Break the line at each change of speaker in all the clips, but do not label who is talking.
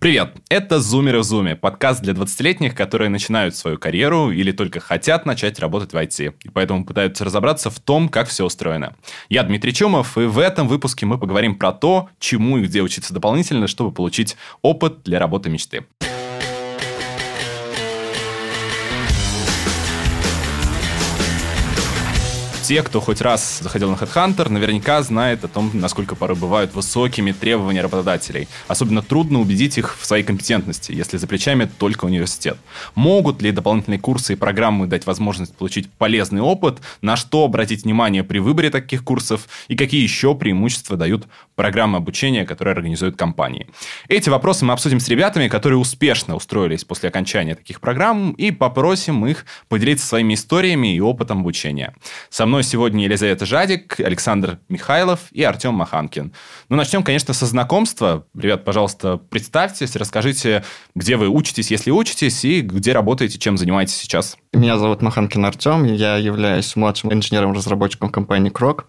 Привет! Это «Зумеры в Зуме» – подкаст для 20-летних, которые начинают свою карьеру или только хотят начать работать в IT, и поэтому пытаются разобраться в том, как все устроено. Я Дмитрий Чумов, и в этом выпуске мы поговорим про то, чему и где учиться дополнительно, чтобы получить опыт для работы мечты. Те, кто хоть раз заходил на HeadHunter, наверняка знает о том, насколько порой бывают высокими требования работодателей. Особенно трудно убедить их в своей компетентности, если за плечами только университет. Могут ли дополнительные курсы и программы дать возможность получить полезный опыт, на что обратить внимание при выборе таких курсов и какие еще преимущества дают программы обучения, которые организуют компании. Эти вопросы мы обсудим с ребятами, которые успешно устроились после окончания таких программ и попросим их поделиться своими историями и опытом обучения. Со мной сегодня Елизавета Жадик, Александр Михайлов и Артем Маханкин. Ну, начнем, конечно, со знакомства. Ребят, пожалуйста, представьтесь, расскажите, где вы учитесь, если учитесь, и где работаете, чем занимаетесь сейчас.
Меня зовут Маханкин Артем, я являюсь младшим инженером-разработчиком компании «Крок».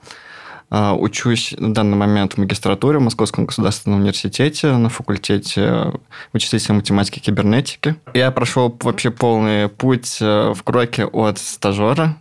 А, учусь на данный момент в магистратуре в Московском государственном университете на факультете вычислительной математики и кибернетики. Я прошел вообще полный путь э, в кроке от стажера.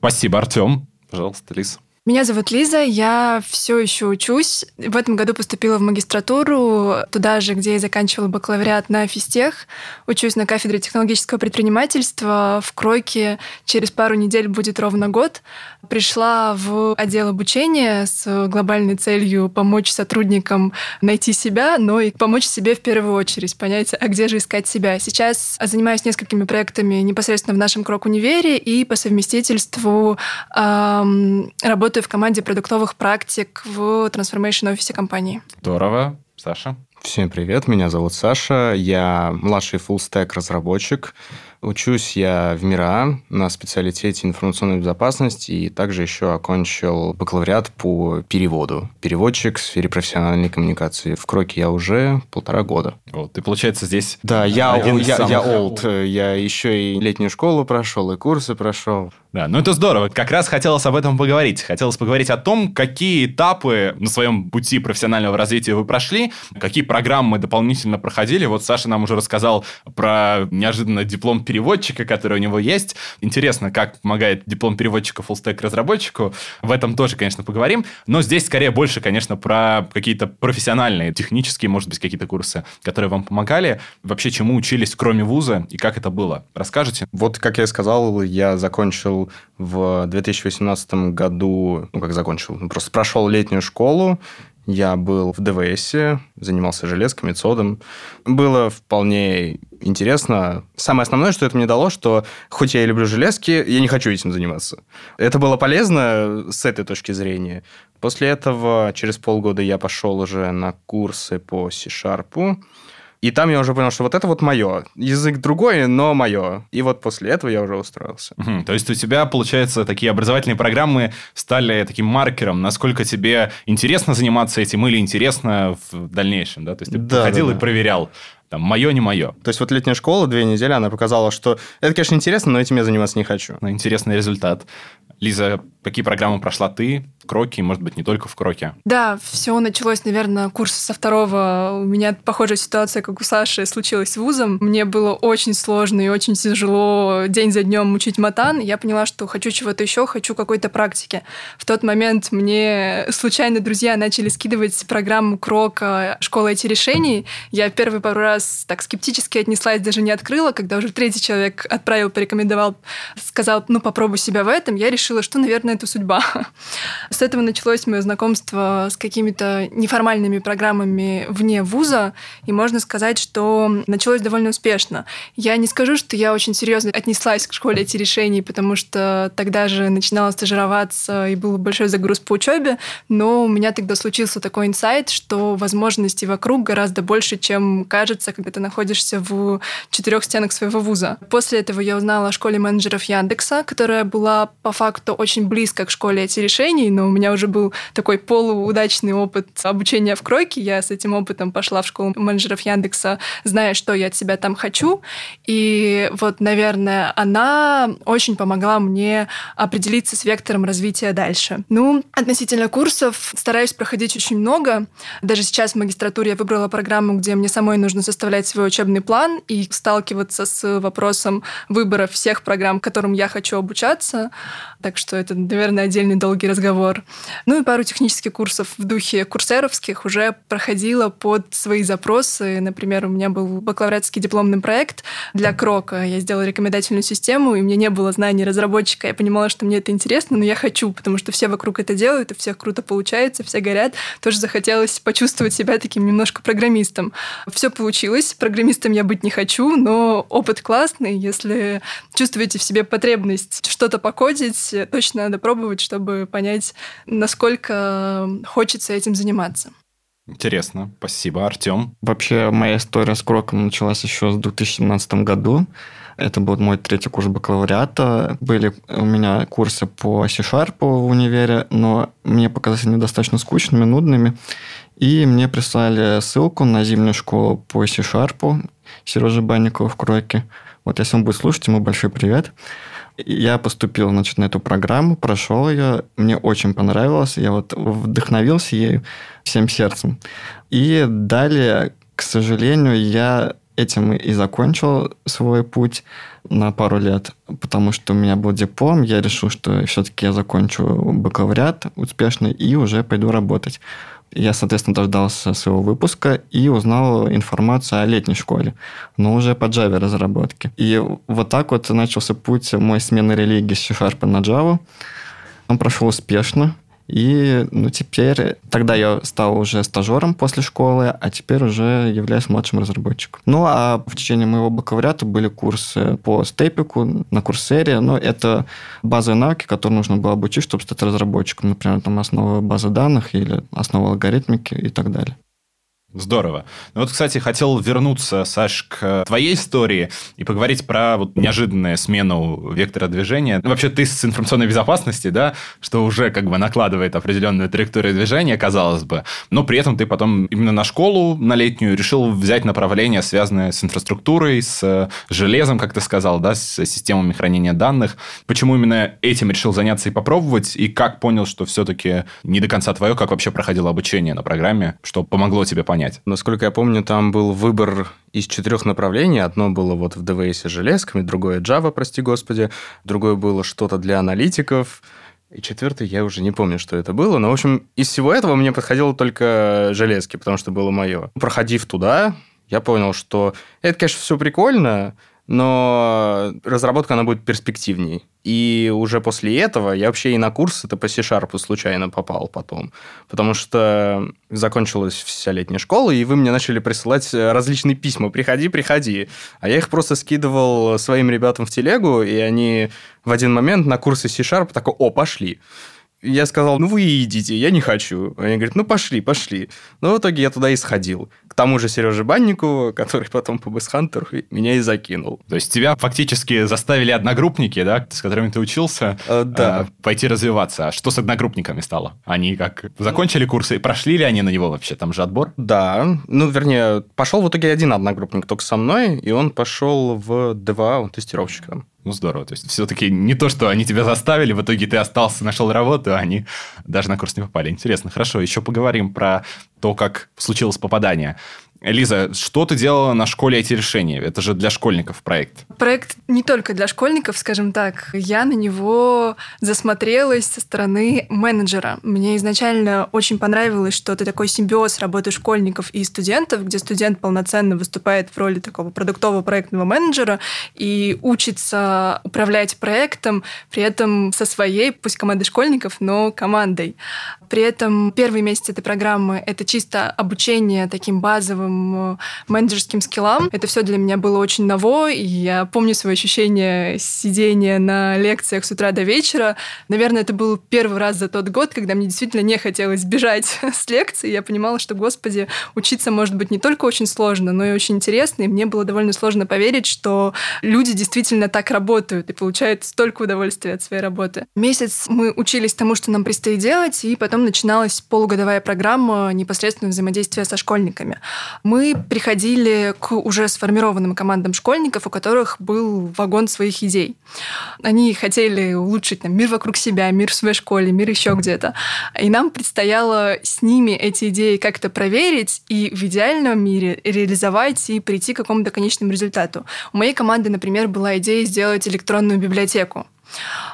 Спасибо, Артем. Пожалуйста, Лиз.
Меня зовут Лиза, я все еще учусь. В этом году поступила в магистратуру, туда же, где я заканчивала бакалавриат на физтех. Учусь на кафедре технологического предпринимательства. В Кройке через пару недель будет ровно год. Пришла в отдел обучения с глобальной целью помочь сотрудникам найти себя, но и помочь себе в первую очередь, понять, а где же искать себя. Сейчас занимаюсь несколькими проектами непосредственно в нашем Крок-универе и по совместительству эм, работаю работаю в команде продуктовых практик в трансформейшн офисе компании.
Здорово. Саша?
Всем привет, меня зовут Саша, я младший full-stack разработчик. Учусь я в МИРА на специалитете информационной безопасности и также еще окончил бакалавриат по переводу. Переводчик в сфере профессиональной коммуникации. В Кроке я уже полтора года.
Вот, ты, получается, здесь...
Да, я, я, я, я old. Я еще и летнюю школу прошел, и курсы прошел.
Да, ну это здорово. Как раз хотелось об этом поговорить. Хотелось поговорить о том, какие этапы на своем пути профессионального развития вы прошли, какие программы дополнительно проходили. Вот Саша нам уже рассказал про неожиданно диплом переводчика, который у него есть. Интересно, как помогает диплом переводчика фуллстек разработчику. В этом тоже, конечно, поговорим. Но здесь скорее больше, конечно, про какие-то профессиональные, технические, может быть, какие-то курсы, которые вам помогали. Вообще, чему учились, кроме вуза, и как это было? Расскажите?
Вот, как я сказал, я закончил в 2018 году, ну, как закончил, просто прошел летнюю школу, я был в ДВС, занимался железками, цодом. Было вполне интересно. Самое основное, что это мне дало, что хоть я и люблю железки, я не хочу этим заниматься. Это было полезно с этой точки зрения. После этого, через полгода, я пошел уже на курсы по C-Sharp. И там я уже понял, что вот это вот мое. Язык другой, но мое. И вот после этого я уже устроился.
Угу. То есть у тебя, получается, такие образовательные программы стали таким маркером, насколько тебе интересно заниматься этим или интересно в дальнейшем, да? То есть ты да, приходил да, да. и проверял там, мое, не мое.
То есть вот летняя школа, две недели, она показала, что это, конечно, интересно, но этим я заниматься не хочу.
Интересный результат. Лиза, какие программы прошла ты? Кроки, может быть, не только в Кроке.
Да, все началось, наверное, курс со второго. У меня похожая ситуация, как у Саши, случилась с вузом. Мне было очень сложно и очень тяжело день за днем учить матан. Я поняла, что хочу чего-то еще, хочу какой-то практики. В тот момент мне случайно друзья начали скидывать программу Крока «Школа эти решений». Я первый пару раз так скептически отнеслась, даже не открыла. Когда уже третий человек отправил, порекомендовал, сказал, ну, попробуй себя в этом, я решила, что, наверное, это судьба. С этого началось мое знакомство с какими-то неформальными программами вне вуза, и можно сказать, что началось довольно успешно. Я не скажу, что я очень серьезно отнеслась к школе эти решений, потому что тогда же начинала стажироваться, и был большой загруз по учебе, но у меня тогда случился такой инсайт, что возможностей вокруг гораздо больше, чем кажется, когда ты находишься в четырех стенах своего вуза. После этого я узнала о школе менеджеров Яндекса, которая была по факту очень близко к школе эти решений, но у меня уже был такой полуудачный опыт обучения в Кройке. Я с этим опытом пошла в школу менеджеров Яндекса, зная, что я от себя там хочу. И вот, наверное, она очень помогла мне определиться с вектором развития дальше. Ну, относительно курсов стараюсь проходить очень много. Даже сейчас в магистратуре я выбрала программу, где мне самой нужно составлять свой учебный план и сталкиваться с вопросом выбора всех программ, которым я хочу обучаться. Так что это, наверное, отдельный долгий разговор. Ну и пару технических курсов в духе курсеровских уже проходила под свои запросы. Например, у меня был бакалавриатский дипломный проект для Крока. Я сделала рекомендательную систему, и у меня не было знаний разработчика. Я понимала, что мне это интересно, но я хочу, потому что все вокруг это делают, и всех круто получается, все горят. Тоже захотелось почувствовать себя таким немножко программистом. Все получилось. Программистом я быть не хочу, но опыт классный. Если чувствуете в себе потребность что-то покодить, точно надо пробовать, чтобы понять, насколько хочется этим заниматься.
Интересно. Спасибо, Артем.
Вообще, моя история с Кроком началась еще в 2017 году. Это был мой третий курс бакалавриата. Были у меня курсы по C-Sharp в универе, но мне показались они достаточно скучными, нудными. И мне прислали ссылку на зимнюю школу по C-Sharp Сережи Банникова в Кроке. Вот если он будет слушать, ему большой привет. Я поступил значит, на эту программу, прошел ее, мне очень понравилось, я вот вдохновился ею всем сердцем. И далее, к сожалению, я этим и закончил свой путь на пару лет, потому что у меня был диплом, я решил, что все-таки я закончу бакалавриат успешно и уже пойду работать. Я, соответственно, дождался своего выпуска и узнал информацию о летней школе, но уже по Java разработке. И вот так вот начался путь мой смены религии с C-Sharp на Java. Он прошел успешно. И ну, теперь, тогда я стал уже стажером после школы, а теперь уже являюсь младшим разработчиком. Ну, а в течение моего бакалавриата были курсы по степику на курсере, но это базовые навыки, которые нужно было обучить, чтобы стать разработчиком. Например, там основа базы данных или основа алгоритмики и так далее.
Здорово. Ну вот, кстати, хотел вернуться, Саш, к твоей истории и поговорить про вот неожиданную смену вектора движения. Ну, вообще, ты с информационной безопасности, да, что уже как бы накладывает определенную траекторию движения, казалось бы, но при этом ты потом именно на школу, на летнюю, решил взять направление, связанное с инфраструктурой, с железом, как ты сказал, да, с системами хранения данных. Почему именно этим решил заняться и попробовать, и как понял, что все-таки не до конца твое, как вообще проходило обучение на программе, что помогло тебе понять? Понять.
Насколько я помню, там был выбор из четырех направлений. Одно было вот в DVS железками, другое Java, прости господи, другое было что-то для аналитиков, и четвертый я уже не помню, что это было. Но, в общем, из всего этого мне подходило только железки, потому что было мое. Проходив туда, я понял, что это, конечно, все прикольно, но разработка, она будет перспективней. И уже после этого я вообще и на курс это по C-Sharp случайно попал потом. Потому что закончилась вся летняя школа, и вы мне начали присылать различные письма. Приходи, приходи. А я их просто скидывал своим ребятам в телегу, и они в один момент на курсы C-Sharp такой, о, пошли. Я сказал, ну вы идите, я не хочу. Они говорят, ну пошли, пошли. Но в итоге я туда и сходил. К тому же Сереже Банникову, который потом по Бэсхантеру меня и закинул.
То есть тебя фактически заставили одногруппники, да, с которыми ты учился,
э, да.
э, пойти развиваться. А что с одногруппниками стало? Они как закончили курсы, прошли ли они на него вообще? Там же отбор?
Да, ну вернее, пошел в итоге один одногруппник только со мной, и он пошел в ДВА, он тестировщиком.
Ну, здорово. То есть, все-таки не то, что они тебя заставили, в итоге ты остался, нашел работу, а они даже на курс не попали. Интересно. Хорошо, еще поговорим про то, как случилось попадание. Лиза, что ты делала на школе эти решения? Это же для школьников проект.
Проект не только для школьников, скажем так. Я на него засмотрелась со стороны менеджера. Мне изначально очень понравилось, что это такой симбиоз работы школьников и студентов, где студент полноценно выступает в роли такого продуктового проектного менеджера и учится управлять проектом, при этом со своей, пусть командой школьников, но командой. При этом первый месяц этой программы — это чисто обучение таким базовым базовым э, менеджерским скиллам. Это все для меня было очень ново, и я помню свои ощущения сидения на лекциях с утра до вечера. Наверное, это был первый раз за тот год, когда мне действительно не хотелось бежать с лекции. Я понимала, что, господи, учиться может быть не только очень сложно, но и очень интересно, и мне было довольно сложно поверить, что люди действительно так работают и получают столько удовольствия от своей работы. Месяц мы учились тому, что нам предстоит делать, и потом начиналась полугодовая программа непосредственно взаимодействия со школьниками. Мы приходили к уже сформированным командам школьников, у которых был вагон своих идей. Они хотели улучшить там, мир вокруг себя, мир в своей школе, мир еще где-то. И нам предстояло с ними эти идеи как-то проверить и в идеальном мире реализовать и прийти к какому-то конечному результату. У моей команды, например, была идея сделать электронную библиотеку.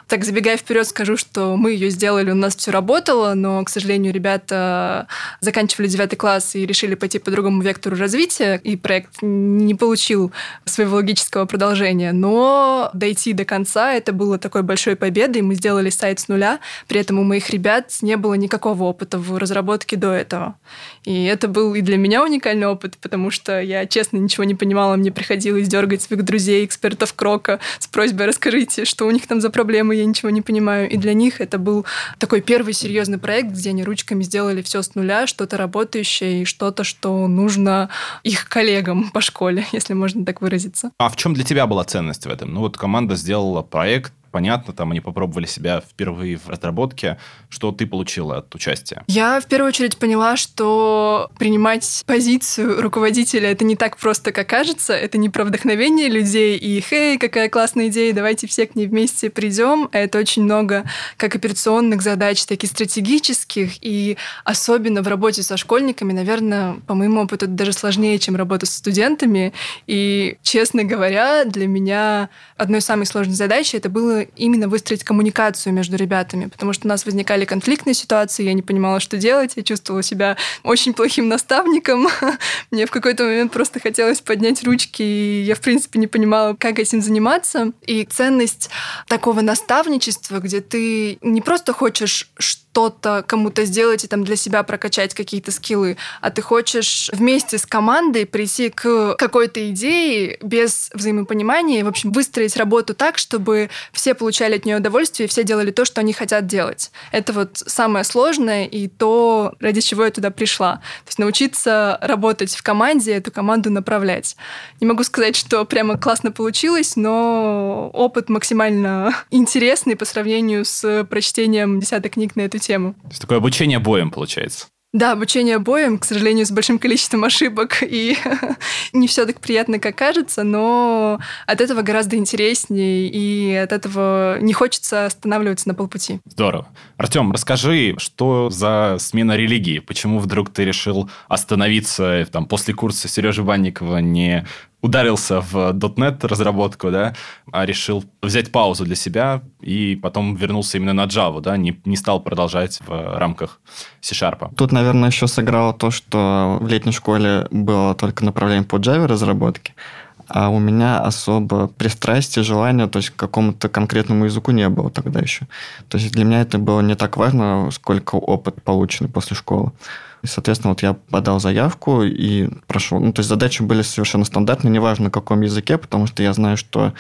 Так, забегая вперед, скажу, что мы ее сделали, у нас все работало, но, к сожалению, ребята заканчивали девятый класс и решили пойти по другому вектору развития, и проект не получил своего логического продолжения. Но дойти до конца это было такой большой победой. Мы сделали сайт с нуля, при этом у моих ребят не было никакого опыта в разработке до этого. И это был и для меня уникальный опыт, потому что я, честно, ничего не понимала, мне приходилось дергать своих друзей, экспертов Крока с просьбой «расскажите, что у них там за проблемы, я ничего не понимаю. И для них это был такой первый серьезный проект, где они ручками сделали все с нуля, что-то работающее и что-то, что нужно их коллегам по школе, если можно так выразиться.
А в чем для тебя была ценность в этом? Ну вот команда сделала проект, понятно, там они попробовали себя впервые в разработке. Что ты получила от участия?
Я в первую очередь поняла, что принимать позицию руководителя это не так просто, как кажется. Это не про вдохновение людей и «Хей, какая классная идея, давайте все к ней вместе придем». А это очень много как операционных задач, так и стратегических. И особенно в работе со школьниками, наверное, по моему опыту, даже сложнее, чем работа с студентами. И, честно говоря, для меня одной из самых сложных задач это было именно выстроить коммуникацию между ребятами, потому что у нас возникали конфликтные ситуации, я не понимала, что делать, я чувствовала себя очень плохим наставником. Мне в какой-то момент просто хотелось поднять ручки, и я, в принципе, не понимала, как этим заниматься. И ценность такого наставничества, где ты не просто хочешь что-то кому-то сделать и там для себя прокачать какие-то скиллы, а ты хочешь вместе с командой прийти к какой-то идее без взаимопонимания и, в общем, выстроить работу так, чтобы все получали от нее удовольствие и все делали то, что они хотят делать. Это вот самое сложное и то, ради чего я туда пришла. То есть научиться работать в команде, эту команду направлять. Не могу сказать, что прямо классно получилось, но опыт максимально интересный по сравнению с прочтением десяток книг на эту тему.
То есть такое обучение боем получается.
Да, обучение боем, к сожалению, с большим количеством ошибок, и не все так приятно, как кажется, но от этого гораздо интереснее, и от этого не хочется останавливаться на полпути.
Здорово. Артем, расскажи, что за смена религии? Почему вдруг ты решил остановиться там, после курса Сережи Банникова, не ударился в .NET разработку, да, а решил взять паузу для себя и потом вернулся именно на Java, да, не, не стал продолжать в рамках C-Sharp.
Тут, наверное, еще сыграло то, что в летней школе было только направление по Java разработке, а у меня особо пристрастия, желания, то есть к какому-то конкретному языку не было тогда еще. То есть для меня это было не так важно, сколько опыт полученный после школы. И, соответственно, вот я подал заявку и прошел. Ну, то есть задачи были совершенно стандартные, неважно на каком языке, потому что я знаю, что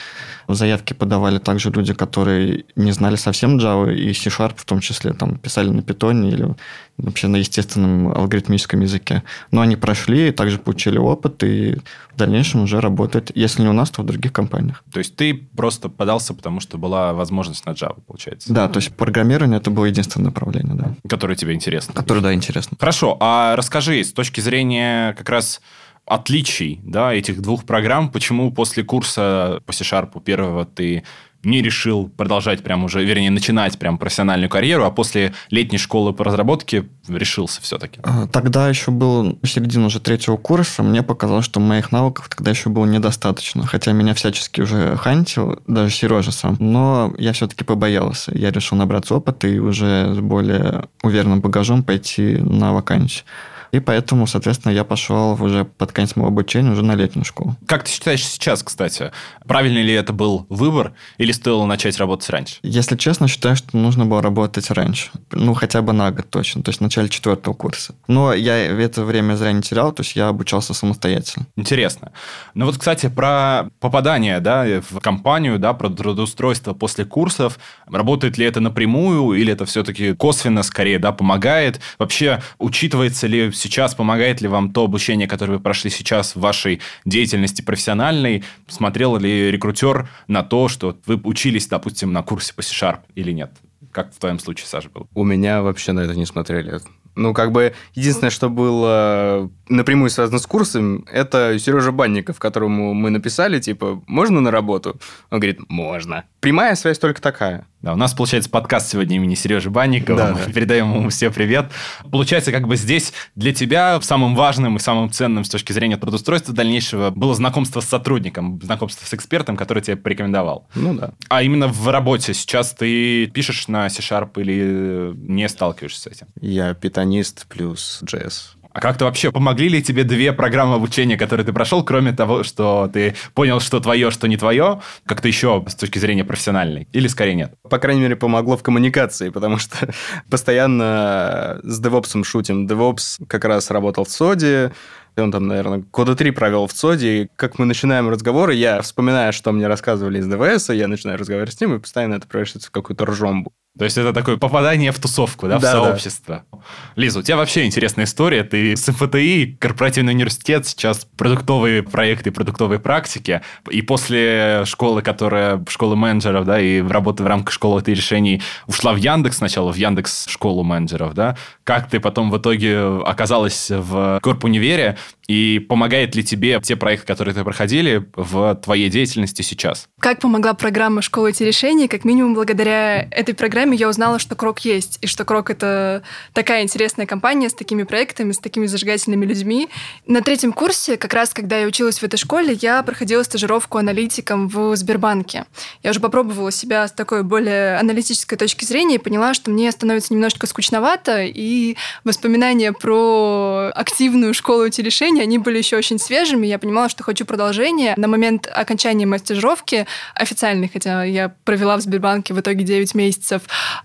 в заявке подавали также люди, которые не знали совсем Java и C-Sharp в том числе, там писали на питоне или вообще на естественном алгоритмическом языке. Но они прошли, и также получили опыт, и в дальнейшем уже работают, если не у нас, то в других компаниях.
То есть ты просто подался, потому что была возможность на Java, получается?
Да, то есть программирование это было единственное направление, да.
Которое тебе интересно?
Которое, да, интересно.
Хорошо, а расскажи, с точки зрения как раз отличий да, этих двух программ, почему после курса по C-Sharp первого ты не решил продолжать прям уже, вернее, начинать прям профессиональную карьеру, а после летней школы по разработке решился все-таки?
А, тогда еще был середина уже третьего курса, мне показалось, что моих навыков тогда еще было недостаточно, хотя меня всячески уже хантил, даже Сережа сам, но я все-таки побоялся. Я решил набраться опыта и уже с более уверенным багажом пойти на вакансию. И поэтому, соответственно, я пошел уже под конец моего обучения уже на летнюю школу.
Как ты считаешь сейчас, кстати, правильный ли это был выбор или стоило начать работать раньше?
Если честно, считаю, что нужно было работать раньше. Ну, хотя бы на год точно, то есть в начале четвертого курса. Но я это время зря не терял, то есть я обучался самостоятельно.
Интересно. Ну вот, кстати, про попадание да, в компанию, да, про трудоустройство после курсов. Работает ли это напрямую или это все-таки косвенно скорее да, помогает? Вообще, учитывается ли сейчас, помогает ли вам то обучение, которое вы прошли сейчас в вашей деятельности профессиональной? Смотрел ли рекрутер на то, что вы учились, допустим, на курсе по C-Sharp или нет? Как в твоем случае, Саша, был?
У меня вообще на это не смотрели. Ну, как бы, единственное, что было напрямую связано с курсом, это Сережа Банников, которому мы написали, типа, можно на работу? Он говорит, можно. Прямая связь только такая.
Да, у нас получается подкаст сегодня имени Сережи Банникова. Да, Мы да. передаем ему все привет. Получается, как бы здесь для тебя самым важным и самым ценным с точки зрения трудоустройства дальнейшего было знакомство с сотрудником, знакомство с экспертом, который тебе порекомендовал.
Ну да.
А именно в работе сейчас ты пишешь на C-Sharp или не сталкиваешься с этим?
Я питанист плюс JS.
А как-то вообще помогли ли тебе две программы обучения, которые ты прошел, кроме того, что ты понял, что твое, что не твое, как-то еще с точки зрения профессиональной? Или скорее нет?
По крайней мере, помогло в коммуникации, потому что постоянно с DevOps шутим. DevOps как раз работал в СОДе, и он там, наверное, года три провел в ЦОДе, и как мы начинаем разговоры, я вспоминаю, что мне рассказывали из ДВС, я начинаю разговаривать с ним, и постоянно это превращается в какую-то ржомбу.
То есть это такое попадание в тусовку, да, в да, сообщество. Да. Лиза, у тебя вообще интересная история. Ты с МФТИ, корпоративный университет, сейчас продуктовые проекты, продуктовые практики. И после школы, которая школы менеджеров, да, и работы в рамках школы ты решений ушла в Яндекс сначала, в Яндекс школу менеджеров, да. Как ты потом в итоге оказалась в Корпунивере, и помогает ли тебе те проекты, которые ты проходили, в твоей деятельности сейчас?
Как помогла программа «Школа эти решений»? Как минимум, благодаря этой программе я узнала, что Крок есть, и что Крок — это такая интересная компания с такими проектами, с такими зажигательными людьми. На третьем курсе, как раз когда я училась в этой школе, я проходила стажировку аналитиком в Сбербанке. Я уже попробовала себя с такой более аналитической точки зрения и поняла, что мне становится немножко скучновато, и воспоминания про активную школу впечатления, они были еще очень свежими. Я понимала, что хочу продолжение. На момент окончания моей стажировки официальной, хотя я провела в Сбербанке в итоге 9 месяцев,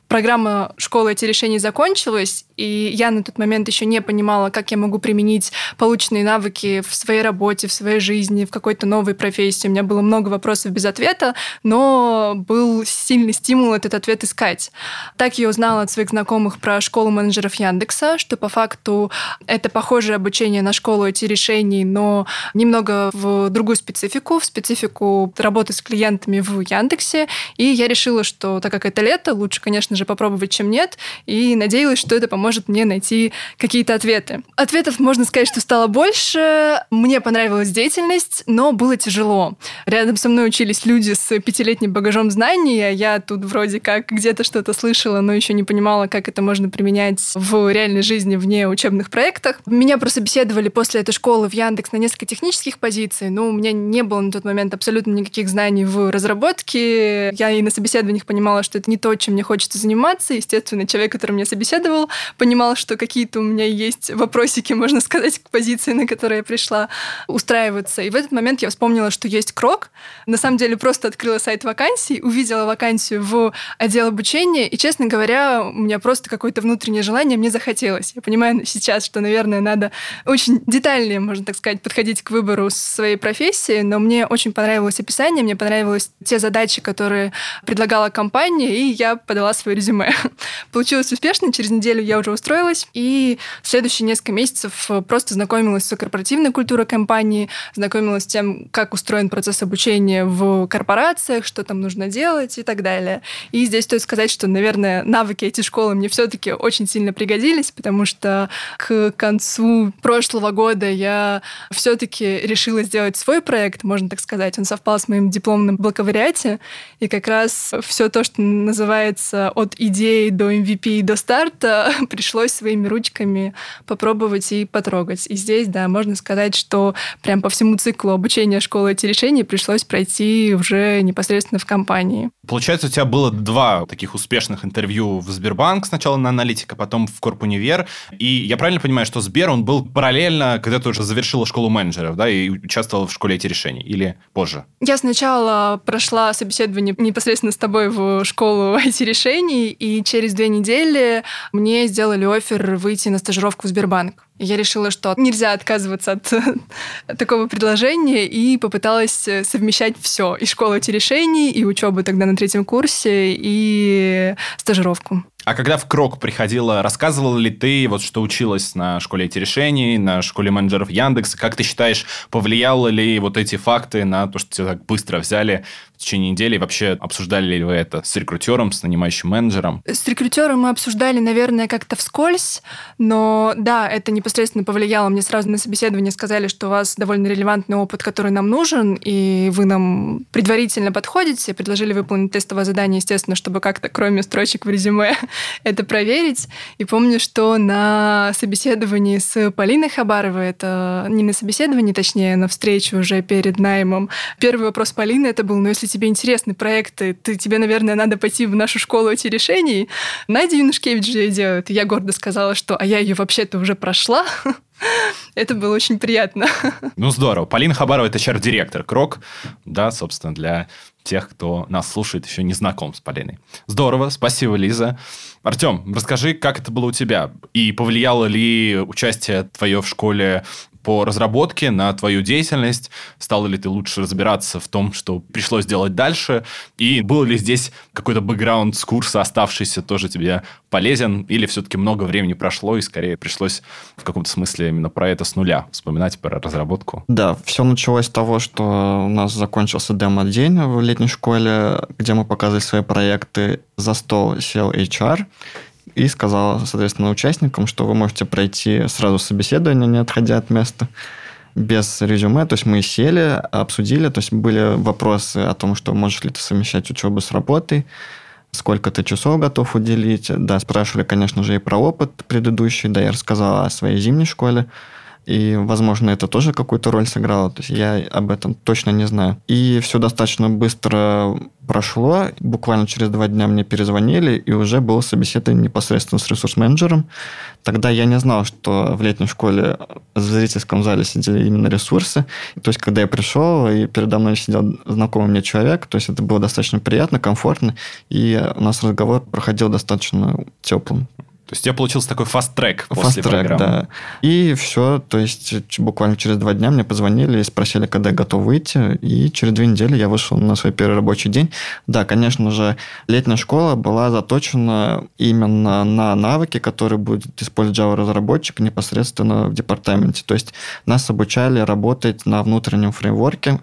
программа школы эти решения закончилась, и я на тот момент еще не понимала, как я могу применить полученные навыки в своей работе, в своей жизни, в какой-то новой профессии. У меня было много вопросов без ответа, но был сильный стимул этот ответ искать. Так я узнала от своих знакомых про школу менеджеров Яндекса, что по факту это похожее обучение на школу эти решений, но немного в другую специфику, в специфику работы с клиентами в Яндексе. И я решила, что так как это лето, лучше, конечно же, попробовать, чем нет. И надеялась, что это поможет мне найти какие-то ответы. Ответов, можно сказать, что стало больше. Мне понравилась деятельность, но было тяжело. Рядом со мной учились люди с пятилетним багажом знаний, а я тут вроде как где-то что-то слышала, но еще не понимала, как это можно применять в реальной жизни вне учебных проектах. Меня просто беседовали после этой школы в Яндекс на несколько технических позиций, но у меня не было на тот момент абсолютно никаких знаний в разработке. Я и на собеседованиях понимала, что это не то, чем мне хочется заниматься. Естественно, человек, который меня собеседовал, понимал, что какие-то у меня есть вопросики, можно сказать, к позиции, на которые я пришла устраиваться. И в этот момент я вспомнила, что есть крок. На самом деле просто открыла сайт вакансий, увидела вакансию в отдел обучения, и, честно говоря, у меня просто какое-то внутреннее желание, мне захотелось. Я понимаю сейчас, что, наверное, надо очень детальнее, можно так сказать, подходить к выбору своей профессии, но мне очень понравилось описание, мне понравились те задачи, которые предлагала компания, и я подала свое резюме. Получилось успешно, через неделю я уже устроилась, и следующие несколько месяцев просто знакомилась с корпоративной культурой компании, знакомилась с тем, как устроен процесс обучения в корпорациях, что там нужно делать и так далее. И здесь стоит сказать, что, наверное, навыки эти школы мне все-таки очень сильно пригодились, потому что к концу прошлого года года я все-таки решила сделать свой проект, можно так сказать. Он совпал с моим дипломным бакалавриате. И как раз все то, что называется от идеи до MVP до старта, пришлось своими ручками попробовать и потрогать. И здесь, да, можно сказать, что прям по всему циклу обучения школы эти решения пришлось пройти уже непосредственно в компании.
Получается, у тебя было два таких успешных интервью в Сбербанк, сначала на аналитика, потом в Корпунивер. И я правильно понимаю, что Сбер, он был параллельно когда ты уже завершила школу менеджеров, да, и участвовала в школе эти решений, или позже?
Я сначала прошла собеседование непосредственно с тобой в школу эти решений, и через две недели мне сделали офер выйти на стажировку в Сбербанк. Я решила, что нельзя отказываться от такого предложения и попыталась совмещать все. И школу эти решений, и учебу тогда на третьем курсе, и стажировку.
А когда в Крок приходила, рассказывала ли ты, вот что училась на школе эти решений, на школе менеджеров Яндекса? Как ты считаешь, повлияло ли вот эти факты на то, что тебя так быстро взяли в течение недели? Вообще обсуждали ли вы это с рекрутером, с нанимающим менеджером?
С рекрутером мы обсуждали, наверное, как-то вскользь, но да, это непосредственно повлияло. Мне сразу на собеседовании сказали, что у вас довольно релевантный опыт, который нам нужен, и вы нам предварительно подходите, предложили выполнить тестовое задание, естественно, чтобы как-то, кроме строчек в резюме, это проверить. И помню, что на собеседовании с Полиной Хабаровой, это не на собеседовании, точнее, на встрече уже перед наймом, первый вопрос Полины это был, ну, если тебе интересны проекты, ты, тебе, наверное, надо пойти в нашу школу эти решений. Надя Юнушкевич же ее делает. я гордо сказала, что а я ее вообще-то уже прошла. Это было очень приятно.
Ну, здорово. Полина Хабарова – это HR-директор КРОК, да, собственно, для тех, кто нас слушает, еще не знаком с Полиной. Здорово, спасибо, Лиза. Артем, расскажи, как это было у тебя? И повлияло ли участие твое в школе по разработке на твою деятельность? Стало ли ты лучше разбираться в том, что пришлось делать дальше? И был ли здесь какой-то бэкграунд с курса, оставшийся, тоже тебе полезен? Или все-таки много времени прошло, и скорее пришлось в каком-то смысле именно про это с нуля вспоминать, про разработку?
Да, все началось с того, что у нас закончился демо-день в летней школе, где мы показывали свои проекты. За стол сел HR, и сказала, соответственно, участникам, что вы можете пройти сразу собеседование, не отходя от места, без резюме. То есть мы сели, обсудили, то есть были вопросы о том, что можешь ли ты совмещать учебу с работой, сколько ты часов готов уделить. Да, спрашивали, конечно же, и про опыт предыдущий, да, я рассказала о своей зимней школе, и, возможно, это тоже какую-то роль сыграло. То есть я об этом точно не знаю. И все достаточно быстро прошло. Буквально через два дня мне перезвонили, и уже было собеседование непосредственно с ресурс-менеджером. Тогда я не знал, что в летней школе в зрительском зале сидели именно ресурсы. То есть, когда я пришел, и передо мной сидел знакомый мне человек, то есть это было достаточно приятно, комфортно, и у нас разговор проходил достаточно теплым.
То есть у тебя получился такой фаст-трек после
фаст-трек, программы. да. И все, то есть буквально через два дня мне позвонили и спросили, когда я готов выйти, и через две недели я вышел на свой первый рабочий день. Да, конечно же, летняя школа была заточена именно на навыки, которые будет использовать Java-разработчик непосредственно в департаменте. То есть нас обучали работать на внутреннем фреймворке,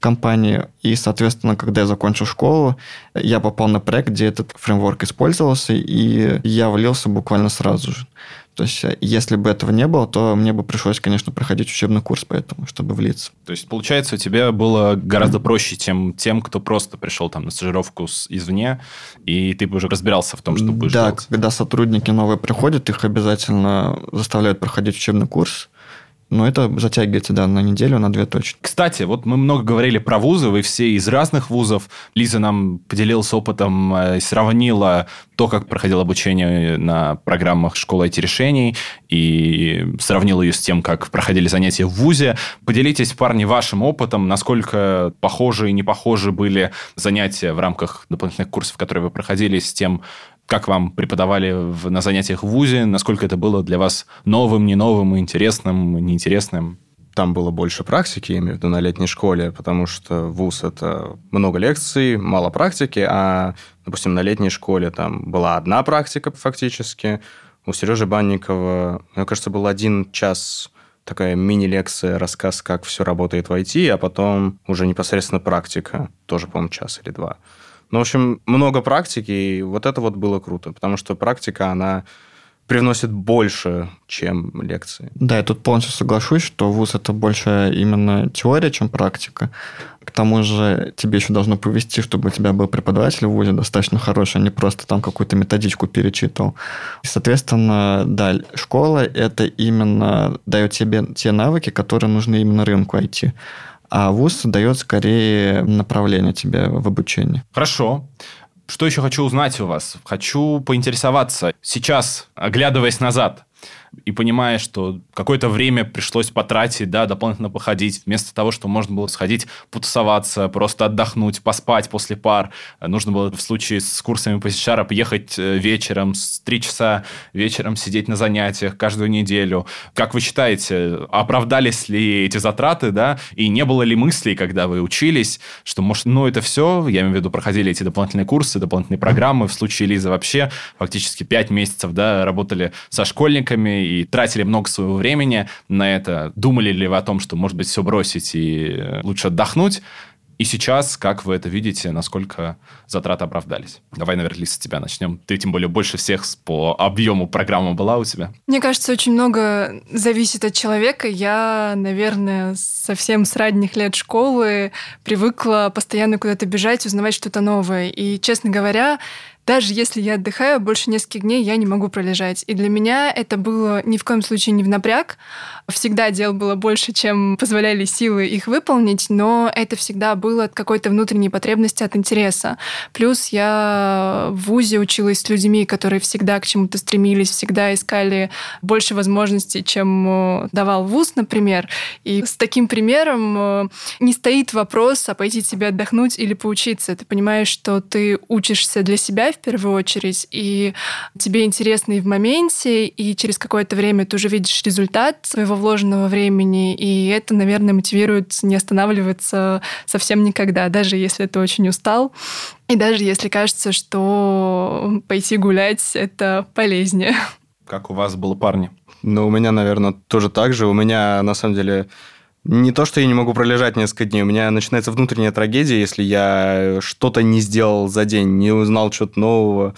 компании. И, соответственно, когда я закончил школу, я попал на проект, где этот фреймворк использовался, и я влился буквально сразу же. То есть, если бы этого не было, то мне бы пришлось, конечно, проходить учебный курс поэтому, чтобы влиться.
То есть, получается, у тебя было гораздо проще, чем тем, кто просто пришел там на стажировку с, извне, и ты бы уже разбирался в том, что будешь
Да,
делать.
когда сотрудники новые приходят, их обязательно заставляют проходить учебный курс, но это затягивается, да, на неделю, на две точки.
Кстати, вот мы много говорили про вузы, вы все из разных вузов. Лиза нам поделилась опытом, э, сравнила то, как проходило обучение на программах школы IT-решений, и сравнила ее с тем, как проходили занятия в ВУЗе. Поделитесь, парни, вашим опытом, насколько похожи и не похожи были занятия в рамках дополнительных курсов, которые вы проходили, с тем, как вам преподавали в, на занятиях в ВУЗе? Насколько это было для вас новым, не новым, интересным, неинтересным?
Там было больше практики, я имею в виду, на летней школе, потому что ВУЗ – это много лекций, мало практики, а, допустим, на летней школе там была одна практика фактически. У Сережи Банникова, мне кажется, был один час такая мини-лекция, рассказ, как все работает в IT, а потом уже непосредственно практика, тоже, по-моему, час или два. Ну, в общем, много практики, и вот это вот было круто, потому что практика, она привносит больше, чем лекции.
Да, я тут полностью соглашусь, что вуз это больше именно теория, чем практика. К тому же тебе еще должно повести, чтобы у тебя был преподаватель в ВУЗе достаточно хороший, а не просто там какую-то методичку перечитывал. И, соответственно, да, школа это именно дает тебе те навыки, которые нужны именно рынку IT а ВУЗ дает скорее направление тебе в обучении.
Хорошо. Что еще хочу узнать у вас? Хочу поинтересоваться. Сейчас, оглядываясь назад, и понимая, что какое-то время пришлось потратить, да, дополнительно походить, вместо того, что можно было сходить, потусоваться, просто отдохнуть, поспать после пар, нужно было в случае с курсами по C-Sharp ехать э, вечером, с 3 часа вечером сидеть на занятиях каждую неделю. Как вы считаете, оправдались ли эти затраты, да, и не было ли мыслей, когда вы учились, что, может, ну, это все, я имею в виду, проходили эти дополнительные курсы, дополнительные программы, в случае Лизы вообще? Фактически 5 месяцев, да, работали со школьниками и тратили много своего времени на это. Думали ли вы о том, что, может быть, все бросить и лучше отдохнуть? И сейчас, как вы это видите, насколько затраты оправдались? Давай, наверное, Лиса, с тебя начнем. Ты, тем более, больше всех по объему программы была у тебя.
Мне кажется, очень много зависит от человека. Я, наверное, совсем с ранних лет школы привыкла постоянно куда-то бежать, узнавать что-то новое. И, честно говоря, даже если я отдыхаю, больше нескольких дней я не могу пролежать. И для меня это было ни в коем случае не в напряг. Всегда дел было больше, чем позволяли силы их выполнить, но это всегда было от какой-то внутренней потребности, от интереса. Плюс я в ВУЗе училась с людьми, которые всегда к чему-то стремились, всегда искали больше возможностей, чем э, давал ВУЗ, например. И с таким примером э, не стоит вопрос, а пойти тебе отдохнуть или поучиться. Ты понимаешь, что ты учишься для себя в первую очередь, и тебе интересно и в моменте, и через какое-то время ты уже видишь результат своего вложенного времени, и это, наверное, мотивирует не останавливаться совсем никогда, даже если ты очень устал, и даже если кажется, что пойти гулять — это полезнее.
Как у вас было, парни?
Ну, у меня, наверное, тоже так же. У меня, на самом деле, не то, что я не могу пролежать несколько дней, у меня начинается внутренняя трагедия, если я что-то не сделал за день, не узнал что-то нового.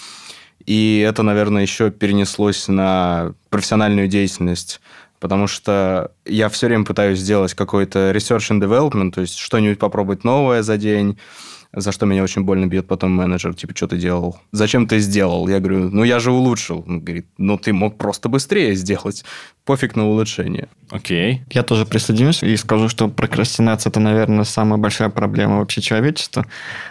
И это, наверное, еще перенеслось на профессиональную деятельность. Потому что я все время пытаюсь сделать какой-то research and development, то есть что-нибудь попробовать новое за день, за что меня очень больно бьет потом менеджер, типа, что ты делал? Зачем ты сделал? Я говорю, ну я же улучшил. Он говорит, ну ты мог просто быстрее сделать. Пофиг на улучшение.
Окей. Okay.
Я тоже присоединюсь и скажу, что прокрастинация – это, наверное, самая большая проблема вообще человечества.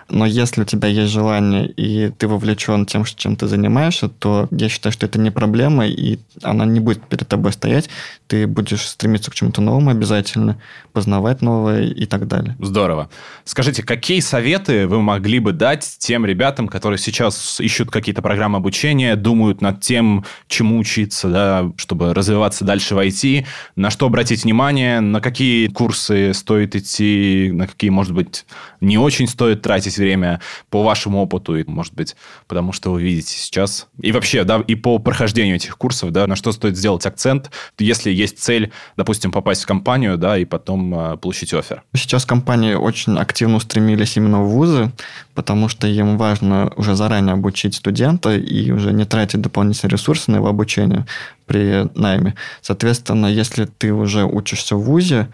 Но если у тебя есть желание, и ты вовлечен тем, чем ты занимаешься, то я считаю, что это не проблема, и она не будет перед тобой стоять. Ты будешь стремиться к чему-то новому обязательно, познавать новое и так далее.
Здорово. Скажите, какие советы советы вы могли бы дать тем ребятам, которые сейчас ищут какие-то программы обучения, думают над тем, чему учиться, да, чтобы развиваться дальше в IT, на что обратить внимание, на какие курсы стоит идти, на какие, может быть, не очень стоит тратить время по вашему опыту, и, может быть, потому что вы видите сейчас. И вообще, да, и по прохождению этих курсов, да, на что стоит сделать акцент, если есть цель, допустим, попасть в компанию, да, и потом э, получить офер.
Сейчас компании очень активно устремились именно в вузы, потому что им важно уже заранее обучить студента и уже не тратить дополнительные ресурсы на его обучение при найме. Соответственно, если ты уже учишься в ВУЗе,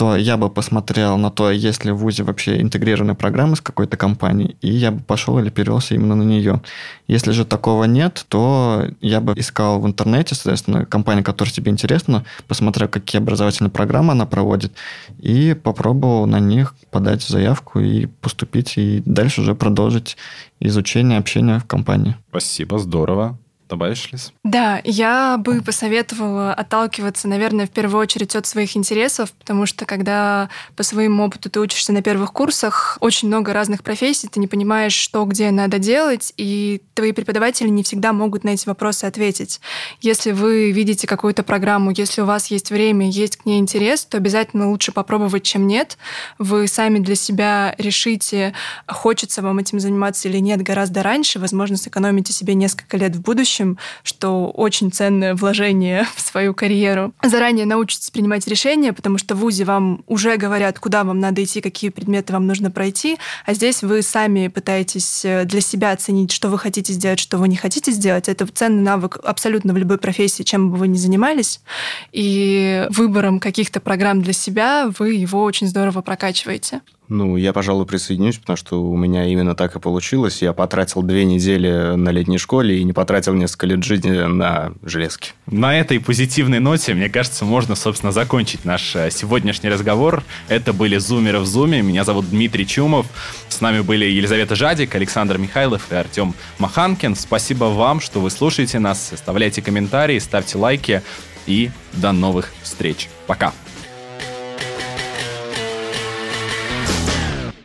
то я бы посмотрел на то, есть ли в ВУЗе вообще интегрированные программы с какой-то компанией, и я бы пошел или перевелся именно на нее. Если же такого нет, то я бы искал в интернете, соответственно, компания, которая тебе интересна, посмотрел, какие образовательные программы она проводит, и попробовал на них подать заявку и поступить, и дальше уже продолжить изучение, общение в компании.
Спасибо, здорово добавишь, Лиз?
Да, я бы посоветовала отталкиваться, наверное, в первую очередь от своих интересов, потому что когда по своему опыту ты учишься на первых курсах, очень много разных профессий, ты не понимаешь, что где надо делать, и твои преподаватели не всегда могут на эти вопросы ответить. Если вы видите какую-то программу, если у вас есть время, есть к ней интерес, то обязательно лучше попробовать, чем нет. Вы сами для себя решите, хочется вам этим заниматься или нет гораздо раньше, возможно, сэкономите себе несколько лет в будущем, будущем, что очень ценное вложение в свою карьеру. Заранее научитесь принимать решения, потому что в ВУЗе вам уже говорят, куда вам надо идти, какие предметы вам нужно пройти, а здесь вы сами пытаетесь э, для себя оценить, что вы хотите сделать, что вы не хотите сделать. Это ценный навык абсолютно в любой профессии, чем бы вы ни занимались. И выбором каких-то программ для себя вы его очень здорово прокачиваете.
Ну, я, пожалуй, присоединюсь, потому что у меня именно так и получилось. Я потратил две недели на летней школе и не потратил несколько лет жизни на железки.
На этой позитивной ноте, мне кажется, можно, собственно, закончить наш э, сегодняшний разговор. Это были «Зумеры в Зуме». Меня зовут Дмитрий Чумов. С нами были Елизавета Жадик, Александр Михайлов и Артем Маханкин. Спасибо вам, что вы слушаете нас. Оставляйте комментарии, ставьте лайки. И до новых встреч. Пока.